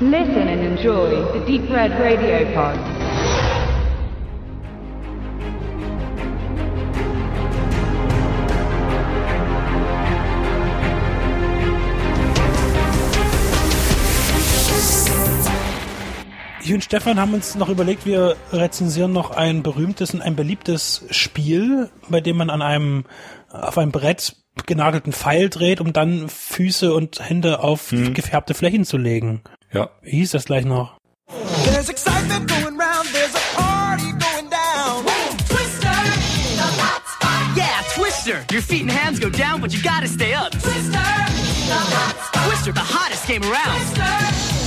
Listen and enjoy the Deep Red Radio Pod. Ich und Stefan haben uns noch überlegt, wir rezensieren noch ein berühmtes und ein beliebtes Spiel, bei dem man an einem auf einem Brett genagelten Pfeil dreht, um dann Füße und Hände auf gefärbte Flächen zu legen. Ja. Wie hieß das gleich noch? There's excitement going round, there's a party going down. Twister, the hot spot. Yeah, Twister. Your feet and hands go down, but you gotta stay up. Twister, the hot spot. Twister, the hottest game around. Twister,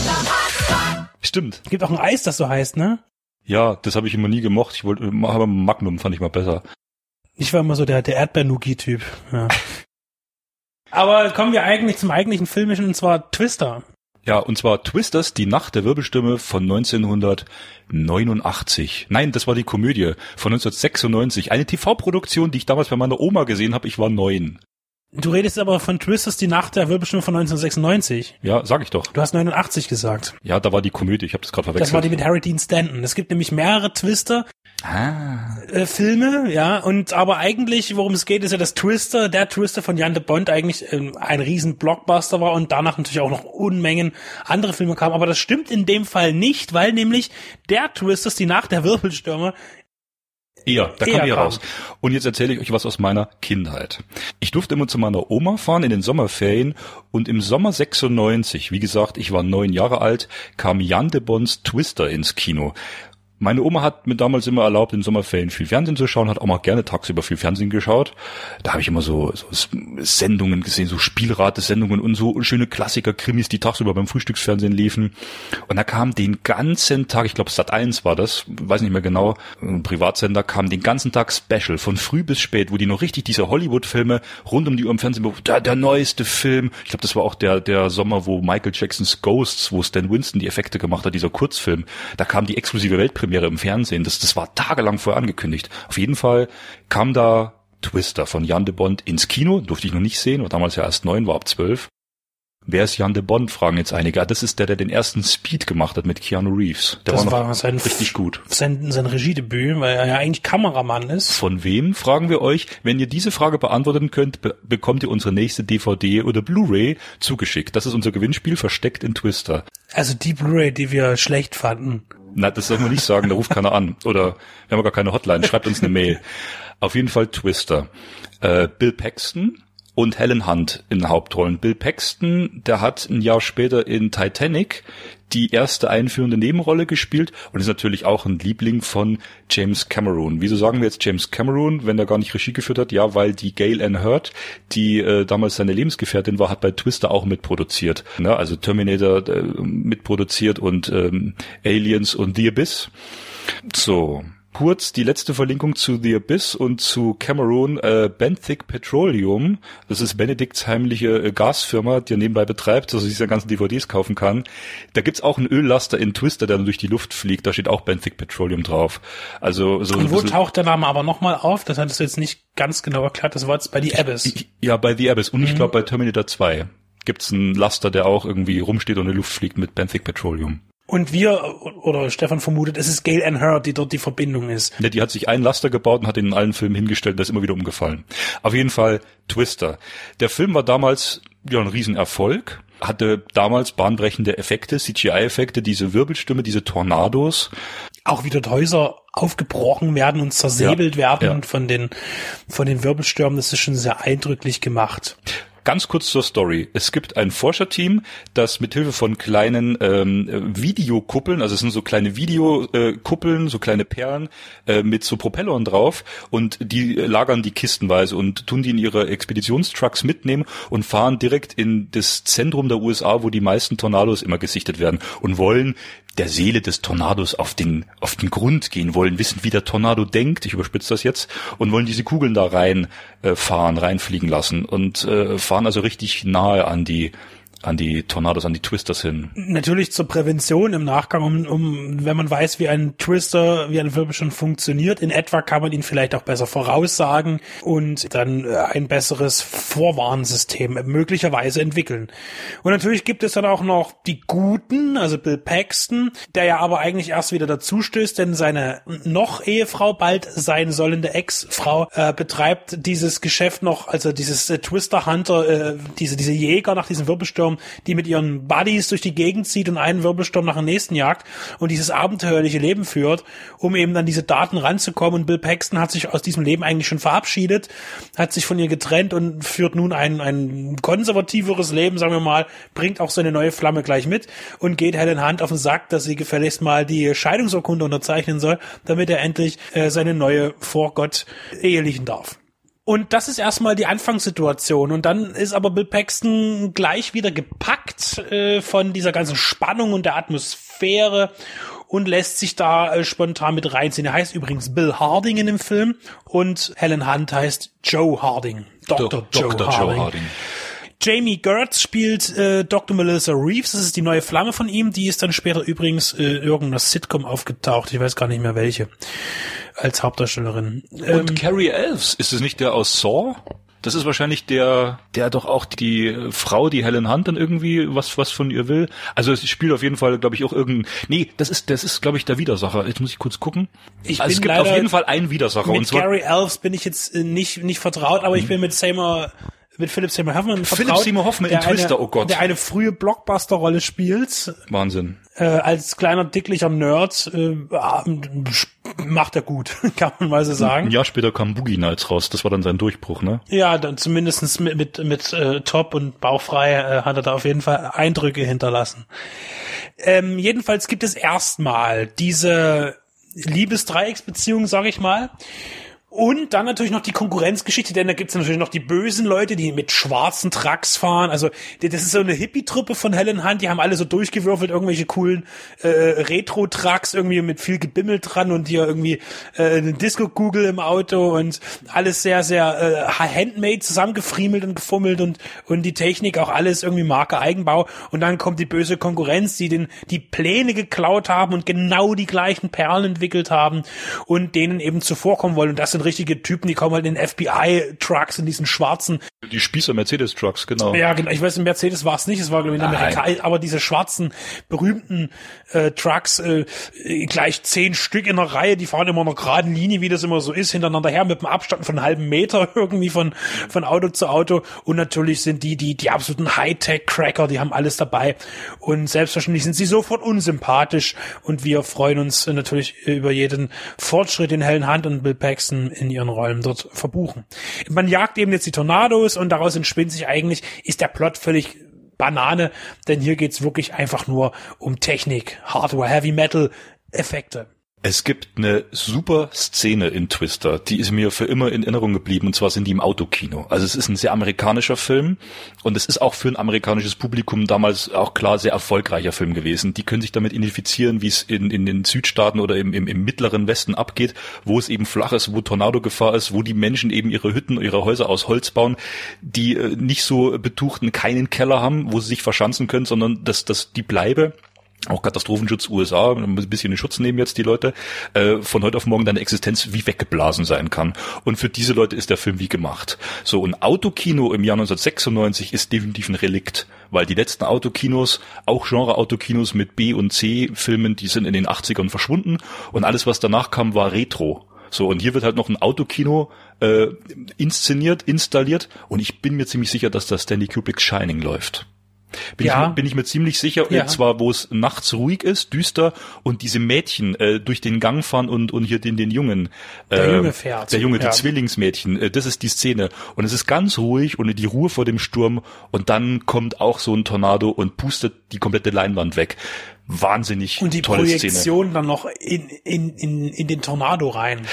the hot spot. Stimmt. Gibt auch ein Eis, das so heißt, ne? Ja, das habe ich immer nie gemocht. Ich wollte, aber Magnum fand ich mal besser. Ich war immer so der, der Erdbeer-Nougat-Typ. Ja. Aber kommen wir eigentlich zum eigentlichen filmischen, und zwar Twister. Ja, und zwar Twisters, die Nacht der Wirbelstimme von 1989. Nein, das war die Komödie von 1996. Eine TV-Produktion, die ich damals bei meiner Oma gesehen habe. Ich war neun. Du redest aber von Twisters, die Nacht der Wirbelstimme von 1996. Ja, sag ich doch. Du hast 89 gesagt. Ja, da war die Komödie. Ich habe das gerade verwechselt. Das war die mit Harry Dean Stanton. Es gibt nämlich mehrere Twister, ah. äh, Filme, ja, und aber eigentlich, worum es geht, ist ja, dass Twister, der Twister von Jan de Bond eigentlich ähm, ein riesen Blockbuster war und danach natürlich auch noch Unmengen andere Filme kamen. Aber das stimmt in dem Fall nicht, weil nämlich der Twisters, die Nacht der Wirbelstürme, Eher, da Eher kam ihr kam. raus. Und jetzt erzähle ich euch was aus meiner Kindheit. Ich durfte immer zu meiner Oma fahren in den Sommerferien und im Sommer 96, wie gesagt, ich war neun Jahre alt, kam Jan de Bonds Twister ins Kino. Meine Oma hat mir damals immer erlaubt, in Sommerferien viel Fernsehen zu schauen, hat auch mal gerne tagsüber viel Fernsehen geschaut. Da habe ich immer so, so Sendungen gesehen, so Spielratesendungen und so schöne Klassiker-Krimis, die tagsüber beim Frühstücksfernsehen liefen. Und da kam den ganzen Tag, ich glaube Sat 1 war das, weiß nicht mehr genau, ein Privatsender, kam den ganzen Tag Special, von früh bis spät, wo die noch richtig diese Hollywood-Filme rund um die Uhr im Fernsehen, der, der neueste Film. Ich glaube, das war auch der, der Sommer, wo Michael Jacksons Ghosts, wo Stan Winston die Effekte gemacht hat, dieser Kurzfilm. Da kam die exklusive Weltpremiere im Fernsehen. Das, das war tagelang vorher angekündigt. Auf jeden Fall kam da Twister von Jan de Bond ins Kino, durfte ich noch nicht sehen, war damals ja erst neun, war ab zwölf. Wer ist Jan de Bond, fragen jetzt einige. Ah, das ist der, der den ersten Speed gemacht hat mit Keanu Reeves. Der das war, war, sein, richtig gut. sein, sein Regiedebüt, weil er ja eigentlich Kameramann ist. Von wem, fragen wir euch. Wenn ihr diese Frage beantworten könnt, be bekommt ihr unsere nächste DVD oder Blu-ray zugeschickt. Das ist unser Gewinnspiel, versteckt in Twister. Also die Blu-ray, die wir schlecht fanden. Na, das soll man nicht sagen, da ruft keiner an. Oder wir haben gar keine Hotline, schreibt uns eine Mail. Auf jeden Fall Twister. Äh, Bill Paxton und Helen Hunt in den Hauptrollen. Bill Paxton, der hat ein Jahr später in Titanic die erste einführende Nebenrolle gespielt und ist natürlich auch ein Liebling von James Cameron. Wieso sagen wir jetzt James Cameron, wenn er gar nicht Regie geführt hat? Ja, weil die Gail Ann Hurd, die äh, damals seine Lebensgefährtin war, hat bei Twister auch mitproduziert. Ne? Also Terminator äh, mitproduziert und ähm, Aliens und The Abyss. So. Kurz die letzte Verlinkung zu The Abyss und zu Cameron, äh, Benthic Petroleum. Das ist Benedikts heimliche äh, Gasfirma, die er nebenbei betreibt, dass er sich seine ganzen DVDs kaufen kann. Da gibt's auch einen Öllaster in Twister, der dann durch die Luft fliegt. Da steht auch Benthic Petroleum drauf. Also so Und wo taucht der Name aber nochmal auf? Das hattest du jetzt nicht ganz genau erklärt. Das war jetzt bei The Abyss. Ja, bei The Abyss. Und ich glaube bei Terminator 2 gibt's einen Laster, der auch irgendwie rumsteht und in die Luft fliegt mit Benthic Petroleum. Und wir, oder Stefan vermutet, es ist Gail Ann Hurd, die dort die Verbindung ist. Ja, die hat sich einen Laster gebaut und hat ihn in allen Filmen hingestellt, der ist immer wieder umgefallen. Auf jeden Fall Twister. Der Film war damals ja ein Riesenerfolg, hatte damals bahnbrechende Effekte, CGI-Effekte, diese Wirbelstimme, diese Tornados. Auch wie dort Häuser aufgebrochen werden und zersäbelt Ja, werden ja. von den, von den Wirbelstürmen. Das ist schon sehr eindrücklich gemacht. Ganz kurz zur Story. Es gibt ein Forscherteam, das mit Hilfe von kleinen ähm, äh, Videokuppeln, also es sind so kleine Videokuppeln, so kleine Perlen äh, mit so Propellern drauf und die lagern die kistenweise und tun die in ihre Expeditionstrucks mitnehmen und fahren direkt in das Zentrum der USA, wo die meisten Tornados immer gesichtet werden und wollen der Seele des Tornados auf den, auf den Grund gehen, wollen wissen, wie der Tornado denkt, ich überspitze das jetzt, und wollen diese Kugeln da rein äh, fahren, reinfliegen lassen und äh, fahren also richtig nahe an die an die Tornados, an die Twisters hin. Natürlich zur Prävention im Nachgang, um, um wenn man weiß, wie ein Twister, wie ein Wirbelsturm funktioniert, in etwa kann man ihn vielleicht auch besser voraussagen und dann äh, ein besseres Vorwarnsystem möglicherweise entwickeln. Und natürlich gibt es dann auch noch die Guten, also Bill Paxton, der ja aber eigentlich erst wieder dazu stößt, denn seine noch Ehefrau, bald sein sollende Ex-Frau, äh, betreibt dieses Geschäft noch, also dieses äh, Twister Hunter, äh, diese, diese Jäger nach diesen Wirbelsturm, die mit ihren Buddies durch die Gegend zieht und einen Wirbelsturm nach dem nächsten jagt und dieses abenteuerliche Leben führt, um eben dann diese Daten ranzukommen. Und Bill Paxton hat sich aus diesem Leben eigentlich schon verabschiedet, hat sich von ihr getrennt und führt nun ein, ein konservativeres Leben, sagen wir mal, bringt auch seine neue Flamme gleich mit und geht Helen Hunt auf den Sack, dass sie gefälligst mal die Scheidungsurkunde unterzeichnen soll, damit er endlich äh, seine neue vor Gott ehelichen darf. Und das ist erstmal die Anfangssituation. Und dann ist aber Bill Paxton gleich wieder gepackt äh, von dieser ganzen Spannung und der Atmosphäre und lässt sich da äh, spontan mit reinziehen. Er heißt übrigens Bill Harding in dem Film und Helen Hunt heißt Joe Harding. Dr. Joe, Dr. Harding. Joe Harding. Jamie Gertz spielt äh, Dr. Melissa Reeves, das ist die neue Flamme von ihm, die ist dann später übrigens äh, irgendeiner Sitcom aufgetaucht, ich weiß gar nicht mehr welche, als Hauptdarstellerin. Ähm, Und Carrie Elves, ist es nicht der aus Saw? Das ist wahrscheinlich der, der doch auch die äh, Frau, die Helen Hunt dann irgendwie was, was von ihr will. Also es spielt auf jeden Fall, glaube ich, auch irgendein, nee, das ist, das ist, glaube ich, der Widersacher. Jetzt muss ich kurz gucken. Ich also es gibt auf jeden Fall einen Widersacher. und mit zwar, Gary Elves bin ich jetzt äh, nicht, nicht vertraut, aber ich bin mit Seymour mit Philip Seymour Hoffman Philip vertraut, Seymour Hoffman der in Twister, eine, oh Gott. Der eine frühe Blockbuster-Rolle spielt, Wahnsinn. äh, als kleiner, dicklicher Nerd, äh, macht er gut, kann man mal so Ein sagen. Jahr später kam Boogie Nights raus. Das war dann sein Durchbruch, ne? Ja, dann zumindestens mit, mit, mit äh, Top und Bauchfrei äh, hat er da auf jeden Fall Eindrücke hinterlassen. Ähm, jedenfalls gibt es erstmal diese Liebesdreiecksbeziehung, sag ich mal. Und dann natürlich noch die Konkurrenzgeschichte, denn da gibt's natürlich noch die bösen Leute, die mit schwarzen Trucks fahren. Also das ist so eine Hippie-Truppe von Helen Hunt, die haben alle so durchgewürfelt, irgendwelche coolen äh, Retro-Trucks irgendwie mit viel Gebimmel dran und hier irgendwie äh, eine Disco-Kugel im Auto und alles sehr, sehr äh, handmade zusammengefriemelt und gefummelt und, und die Technik auch alles irgendwie Marke Eigenbau. Und dann kommt die böse Konkurrenz, die den die Pläne geklaut haben und genau die gleichen Perlen entwickelt haben und denen eben zuvorkommen wollen. Und das sind richtige Typen, die kommen halt in FBI-Trucks, in diesen schwarzen Die Spießer Mercedes Trucks, genau. ja, genau. Ich weiß, in Mercedes war es nicht, es war glaube ich in. Amerika, aber diese schwarzen berühmten äh, Trucks, äh, gleich zehn Stück in einer Reihe, die fahren immer in einer geraden Linie, wie das immer so ist, hintereinander her mit einem Abstand von einem halben Meter irgendwie von von Auto zu Auto. Und natürlich sind die die die absoluten Hightech-Cracker, die haben alles dabei. Und selbstverständlich sind sie sofort unsympathisch. Und wir freuen uns natürlich über jeden Fortschritt, den Helen Hunt und Bill Paxton in ihren Rollen dort verbuchen. Man jagt eben jetzt die Tornados und daraus entspinnt sich eigentlich, ist der Plot völlig Banane, denn hier geht's wirklich einfach nur um Technik, Hardware, Heavy Metal, Effekte. Es gibt eine super Szene in Twister, die ist mir für immer in Erinnerung geblieben, und zwar sind die im Autokino. Also es ist ein sehr amerikanischer Film und es ist auch für ein amerikanisches Publikum damals auch klar sehr erfolgreicher Film gewesen. Die können sich damit identifizieren, wie es in, in den Südstaaten oder im, im, im mittleren Westen abgeht, wo es eben flach ist, wo Tornadogefahr ist, wo die Menschen eben ihre Hütten, ihre Häuser aus Holz bauen, die äh, nicht so betuchten keinen Keller haben, wo sie sich verschanzen können, sondern dass, dass die Bleibe auch Katastrophenschutz USA, ein bisschen in Schutz nehmen jetzt die Leute, äh, von heute auf morgen deine Existenz wie weggeblasen sein kann. Und für diese Leute ist der Film wie gemacht. So, ein Autokino im Jahr 1996 ist definitiv ein Relikt, weil die letzten Autokinos, auch Genre-Autokinos mit B- und C-Filmen, die sind in den 80ern verschwunden und alles, was danach kam, war Retro. So, und hier wird halt noch ein Autokino äh, inszeniert, installiert und ich bin mir ziemlich sicher, dass da Stanley Kubricks Shining läuft. Bin, Ja. ich, mir- bin ich mir ziemlich sicher, Ja. und zwar wo es nachts ruhig ist, düster und diese Mädchen äh, durch den Gang fahren und, und hier den, den Jungen. Der äh, Junge fährt. Der Junge, Ja. die Zwillingsmädchen, äh, das ist die Szene. Und es ist ganz ruhig und die Ruhe vor dem Sturm und dann kommt auch so ein Tornado und pustet die komplette Leinwand weg. Wahnsinnig Und die tolle Szene. Projektion dann noch in, in, in, in den Tornado rein.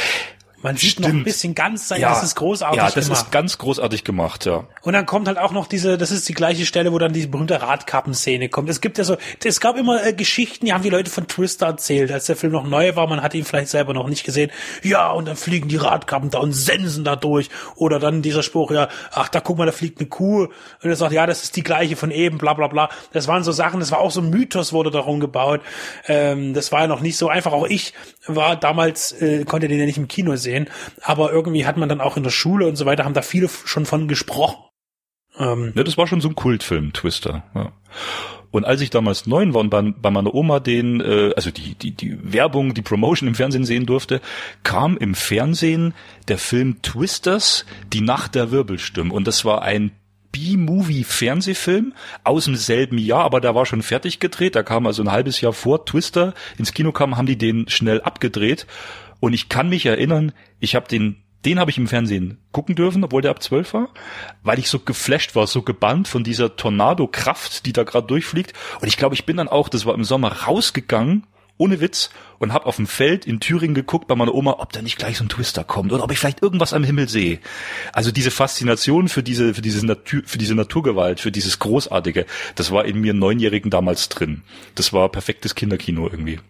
Man sieht noch ein bisschen ganz sein, ja, das ist großartig Ja, das gemacht. ist ganz großartig gemacht, ja. Und dann kommt halt auch noch diese, das ist die gleiche Stelle, wo dann diese berühmte Radkappenszene kommt. Es gibt ja so, es gab immer äh, Geschichten, die haben die Leute von Twister erzählt, als der Film noch neu war, man hat ihn vielleicht selber noch nicht gesehen. Ja, und dann fliegen die Radkappen da und sensen da durch. Oder dann dieser Spruch, ja, ach, da guck mal, da fliegt eine Kuh. Und er sagt, ja, das ist die gleiche von eben, bla bla bla. Das waren so Sachen, das war auch so ein Mythos, wurde darum gebaut. Ähm, das war ja noch nicht so einfach. Auch ich war damals, äh, konnte den ja nicht im Kino sehen, aber irgendwie hat man dann auch in der Schule und so weiter, haben da viele schon von gesprochen. Ähm, Ja, das war schon so ein Kultfilm, Twister. Ja. Und als ich damals neun war und bei, bei meiner Oma den, äh, also die, die, die Werbung, die Promotion im Fernsehen sehen durfte, kam im Fernsehen der Film Twisters, Die Nacht der Wirbelstimmen. Und das war ein B-Movie-Fernsehfilm aus dem selben Jahr, aber der war schon fertig gedreht. Da kam also ein halbes Jahr vor Twister ins Kino kam, haben die den schnell abgedreht. Und ich kann mich erinnern, ich habe den den habe ich im Fernsehen gucken dürfen, obwohl der ab 12 war, weil ich so geflasht war, so gebannt von dieser Tornado-Kraft, die da gerade durchfliegt. Und ich glaube, ich bin dann auch, das war im Sommer, rausgegangen, ohne Witz, und habe auf dem Feld in Thüringen geguckt bei meiner Oma, ob da nicht gleich so ein Twister kommt oder ob ich vielleicht irgendwas am Himmel sehe. Also diese Faszination für diese, für diese, Natur, für diese Naturgewalt, für dieses Großartige, das war in mir Neunjährigen damals drin. Das war perfektes Kinderkino irgendwie.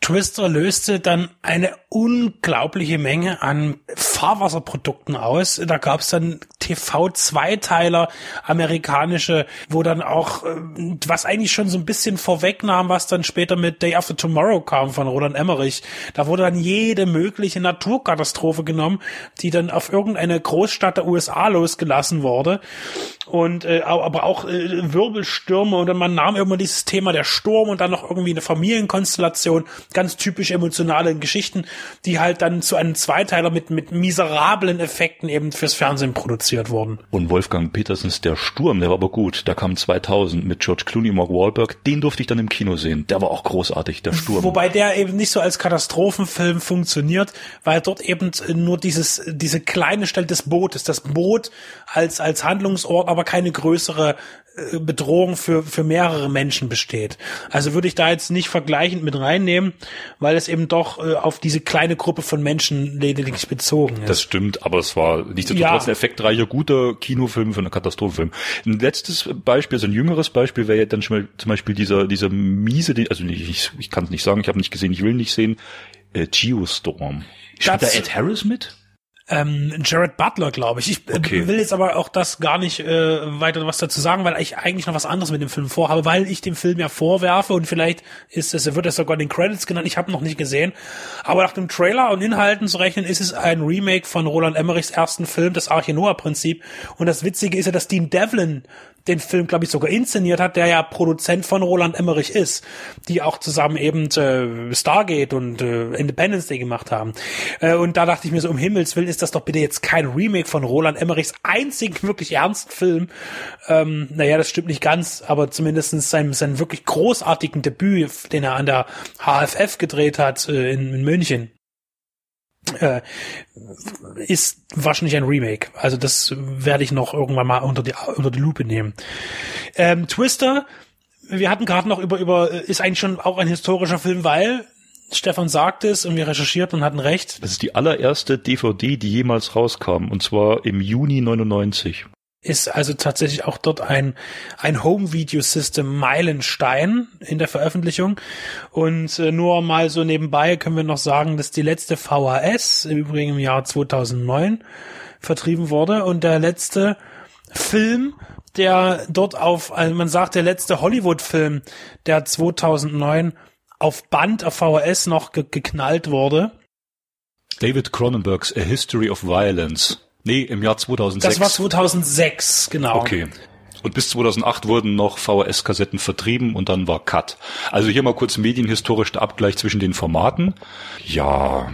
Twister löste dann eine unglaubliche Menge an Fahrwasserprodukten aus. Da gab es dann TV-Zweiteiler, amerikanische, wo dann auch, äh, was eigentlich schon so ein bisschen vorwegnahm, was dann später mit Day After Tomorrow kam von Roland Emmerich. Da wurde dann jede mögliche Naturkatastrophe genommen, die dann auf irgendeine Großstadt der USA losgelassen wurde. Und äh, aber auch äh, Wirbelstürme und dann man nahm immer dieses Thema der Sturm und dann noch irgendwie eine Familienkonstellation, ganz typisch emotionale Geschichten, die halt dann zu einem Zweiteiler mit mit miserablen Effekten eben fürs Fernsehen produziert wurden. Und Wolfgang Petersens Der Sturm, der war aber gut. Der kam 2000 mit George Clooney, Mark Wahlberg. Den durfte ich dann im Kino sehen. Der war auch großartig, Der Sturm. Wobei der eben nicht so als Katastrophenfilm funktioniert, weil dort eben nur dieses, diese kleine Stelle des Bootes, das Boot als, als Handlungsort, aber keine größere äh, Bedrohung für, für mehrere Menschen besteht. Also würde ich da jetzt nicht vergleichend mit reinnehmen, weil es eben doch äh, auf diese kleine Gruppe von Menschen lediglich bezogen ist. Das stimmt, aber es war nichtsdestotrotz Ja. ein effektreicher, guter Kinofilm für einen Katastrophenfilm. Ein letztes Beispiel, so ein jüngeres Beispiel wäre ja dann schon mal, zum Beispiel dieser, dieser miese, also nicht, ich, ich kann es nicht sagen, ich habe nicht gesehen, ich will nicht sehen, äh, Geostorm. Spielt da Ed Harris mit? Ähm, Jared Butler, glaube ich. Ich äh, Okay. will jetzt aber auch das gar nicht äh, weiter was dazu sagen, weil ich eigentlich noch was anderes mit dem Film vorhabe, weil ich dem Film ja vorwerfe und vielleicht ist es, wird es sogar in den Credits genannt, ich habe noch nicht gesehen. Aber nach dem Trailer und Inhalten zu rechnen, ist es ein Remake von Roland Emmerichs ersten Film, das Arche Noah-Prinzip. Und das Witzige ist ja, dass Dean Devlin den Film, glaube ich, sogar inszeniert hat, der ja Produzent von Roland Emmerich ist, die auch zusammen eben äh, Stargate und äh, Independence Day gemacht haben. Äh, und da dachte ich mir so, um Himmels Willen ist das doch bitte jetzt kein Remake von Roland Emmerichs einzigen wirklich ernsten Film. Ähm, naja, das stimmt nicht ganz, aber zumindest seinem, seinem wirklich großartigen Debüt, den er an der HFF gedreht hat äh, in, in München ist wahrscheinlich ein Remake. Also das werde ich noch irgendwann mal unter die, unter die Lupe nehmen. Ähm, Twister, wir hatten gerade noch über, über, ist eigentlich schon auch ein historischer Film, weil Stefan sagt es und wir recherchierten und hatten recht. Das ist die allererste DVD, die jemals rauskam, und zwar im Juni 99. ist also tatsächlich auch dort ein, ein Home-Video-System Meilenstein in der Veröffentlichung. Und äh, nur mal so nebenbei können wir noch sagen, dass die letzte VHS im Übrigen im Jahr 2009 vertrieben wurde und der letzte Film, der dort auf, also man sagt, der letzte Hollywood-Film, der 2009 auf Band auf VHS noch ge geknallt wurde. David Cronenbergs A History of Violence. Nee, im Jahr 2006. Das war 2006, genau. Okay. Und bis 2008 wurden noch VHS-Kassetten vertrieben und dann war Cut. Also hier mal kurz medienhistorisch der Abgleich zwischen den Formaten. Ja,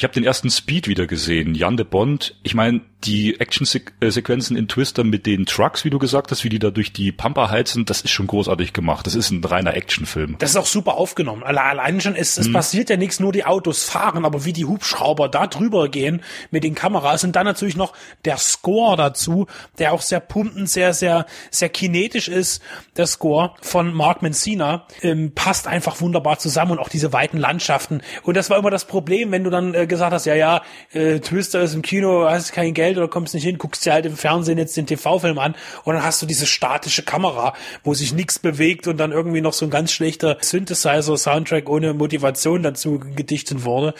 ich habe den ersten Speed wieder gesehen. Jan de Bond. Ich meine, die Action-Sequenzen in Twister mit den Trucks, wie du gesagt hast, wie die da durch die Pampa heizen, das ist schon großartig gemacht. Das ist ein reiner Actionfilm. Das ist auch super aufgenommen. Alle- Allein schon, es, es passiert ja nichts, nur die Autos fahren, aber wie die Hubschrauber da drüber gehen mit den Kameras und dann natürlich noch der Score dazu, der auch sehr pumpend, sehr, sehr, sehr kinetisch ist. Der Score von Mark Mencina ähm, passt einfach wunderbar zusammen und auch diese weiten Landschaften. Und das war immer das Problem, wenn du dann äh, gesagt hast, ja, ja, äh, Twister ist im Kino, hast kein Geld oder kommst nicht hin, guckst dir halt im Fernsehen jetzt den TV-Film an und dann hast du diese statische Kamera, wo sich nichts bewegt und dann irgendwie noch so ein ganz schlechter Synthesizer-Soundtrack ohne Motivation dazu gedichtet wurde.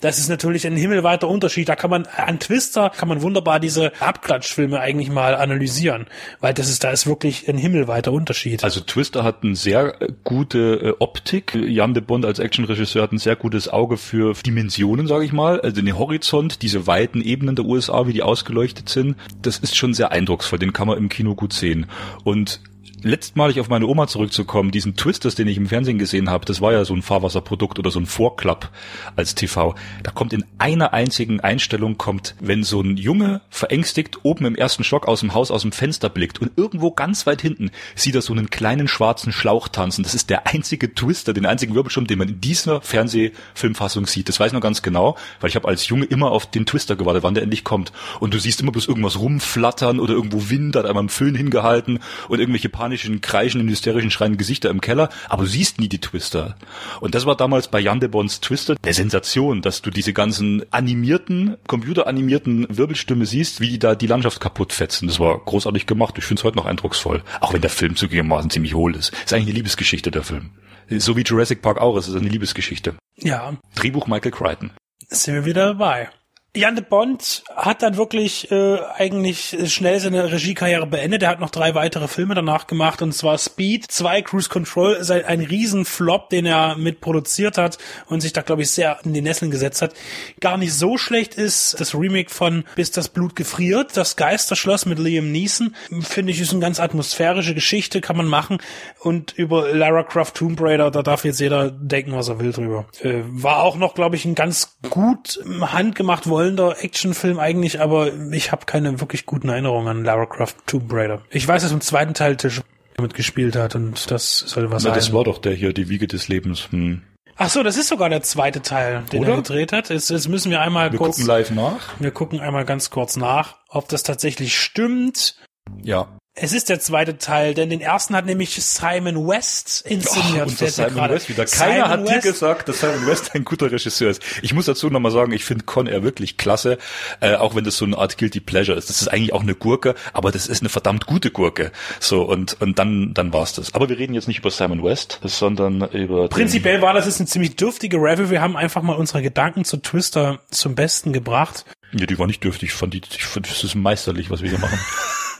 Das ist natürlich ein himmelweiter Unterschied. Da kann man an Twister kann man wunderbar diese Abklatschfilme eigentlich mal analysieren, weil das ist da ist wirklich ein himmelweiter Unterschied. Also Twister hat eine sehr äh, gute äh, Optik. Jan de Bond als Actionregisseur hat ein sehr gutes Auge für Dimensionen, sage ich mal. Also den Horizont, diese weiten Ebenen der USA, wie die ausgeleuchtet sind, das ist schon sehr eindrucksvoll. Den kann man im Kino gut sehen. Und letztmalig auf meine Oma zurückzukommen, diesen Twisters, den ich im Fernsehen gesehen habe, das war ja so ein Fahrwasserprodukt oder so ein Vorklapp als TV. Da kommt in einer einzigen Einstellung kommt, wenn so ein Junge verängstigt oben im ersten Stock aus dem Haus aus dem Fenster blickt und irgendwo ganz weit hinten sieht er so einen kleinen schwarzen Schlauch tanzen. Das ist der einzige Twister, den einzigen Wirbelsturm, den man in dieser Fernsehfilmfassung sieht. Das weiß ich noch ganz genau, weil ich habe als Junge immer auf den Twister gewartet, wann der endlich kommt. Und du siehst immer bloß irgendwas rumflattern oder irgendwo Wind, hat einmal einen Föhn hingehalten und irgendwelche panischen, kreischenden, hysterischen, schreienden Gesichter im Keller, aber du siehst nie die Twister. Und das war damals bei Jan de Bons Twister der Sensation, dass du diese ganzen animierten, computeranimierten Wirbelstürme siehst, wie die da die Landschaft kaputt fetzen. Das war großartig gemacht. Ich finde es heute noch eindrucksvoll. Auch wenn der Film zugegebenermaßen ziemlich hohl ist. Ist eigentlich eine Liebesgeschichte, der Film. So wie Jurassic Park auch ist, ist eine Liebesgeschichte. ja, Drehbuch Michael Crichton. sind wir wieder dabei. Jan de Bond hat dann wirklich äh, eigentlich schnell seine Regiekarriere beendet. Er hat noch drei weitere Filme danach gemacht und zwar Speed, 2 Cruise Control, sei- ein Riesenflop, den er mit produziert hat und sich da glaube ich sehr in die Nesseln gesetzt hat. Gar nicht so schlecht ist das Remake von Bis das Blut gefriert, das Geisterschloss mit Liam Neeson. Finde ich ist eine ganz atmosphärische Geschichte, kann man machen und über Lara Croft Tomb Raider, da darf jetzt jeder denken, was er will drüber. Äh, war auch noch glaube ich ein ganz gut ähm, handgemacht wollender Actionfilm eigentlich, aber ich habe keine wirklich guten Erinnerungen an Lara Croft Tomb Raider. Ich weiß, dass im zweiten Teil Tisch mitgespielt hat und das soll was Na, sein. das war doch der hier, die Wiege des Lebens. Hm. Ach so, das ist sogar der zweite Teil, den Oder? er gedreht hat. Jetzt, jetzt müssen wir einmal Wir kurz, gucken live nach. wir gucken einmal ganz kurz nach, ob das tatsächlich stimmt. Ja. Es ist der zweite Teil, denn den ersten hat nämlich Simon West inszeniert. und das mir Simon gerade. West wieder. Keiner Simon hat dir West- gesagt, dass Simon West ein guter Regisseur ist. Ich muss dazu nochmal sagen, ich finde Con Air wirklich klasse, äh, auch wenn das so eine Art Guilty Pleasure ist. Das ist eigentlich auch eine Gurke, aber das ist eine verdammt gute Gurke. So, und, und dann, dann war's das. Aber wir reden jetzt nicht über Simon West, sondern über Prinzipiell war das jetzt eine ziemlich dürftige Review. Wir haben einfach mal unsere Gedanken zu Twister zum Besten gebracht. Ja, die war nicht dürftig. Ich fand, die, ich fand das ist meisterlich, was wir hier machen.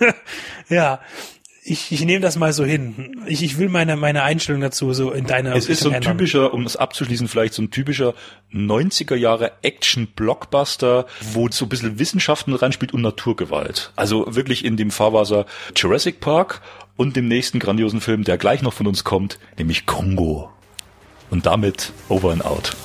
Ja, ich, ich nehme das mal so hin. Ich, ich will meine, meine Einstellung dazu so in deiner Es ist so ein ändern. typischer, um das abzuschließen, vielleicht so ein typischer 90er Jahre Action-Blockbuster, wo so ein bisschen Wissenschaft mit reinspielt und Naturgewalt. Also wirklich in dem Fahrwasser Jurassic Park und dem nächsten grandiosen Film, der gleich noch von uns kommt, nämlich Kongo. Und damit over and out.